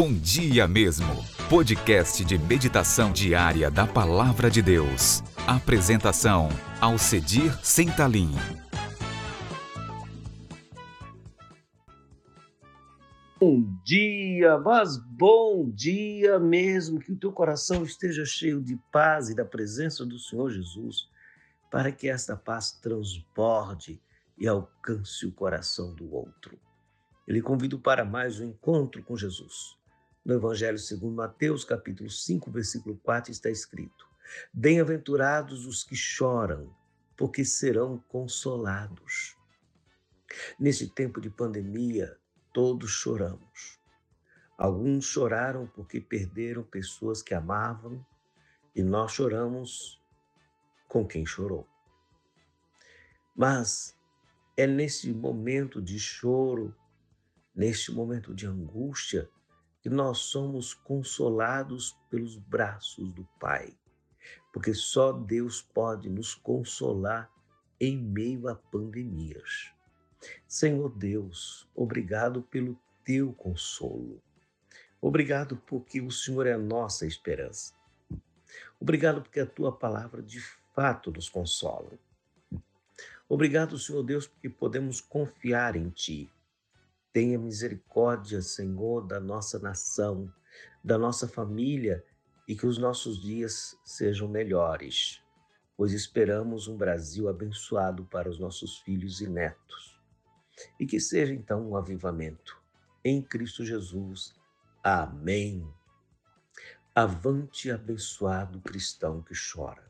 Bom Dia Mesmo, podcast de meditação diária da Palavra de Deus. Apresentação, Alcedir Sentalim. Bom dia, mas bom dia mesmo, que o teu coração esteja cheio de paz e da presença do Senhor Jesus, para que esta paz transborde e alcance o coração do outro. Eu lhe convido para mais um encontro com Jesus. No Evangelho segundo Mateus, capítulo 5, versículo 4, está escrito: Bem-aventurados os que choram, porque serão consolados. Nesse tempo de pandemia, todos choramos. Alguns choraram porque perderam pessoas que amavam, e nós choramos com quem chorou. Mas é nesse momento de choro neste momento de angústia, que nós somos consolados pelos braços do Pai, porque só Deus pode nos consolar em meio a pandemias. Senhor Deus, obrigado pelo teu consolo. Obrigado porque o Senhor é a nossa esperança. Obrigado porque a tua palavra de fato nos consola. Obrigado, Senhor Deus, porque podemos confiar em ti Tenha misericórdia, Senhor, da nossa nação, da nossa família e que os nossos dias sejam melhores, pois esperamos um Brasil abençoado para os nossos filhos e netos. E que seja então um avivamento. Em Cristo Jesus. Amém. Avante, abençoado cristão que chora.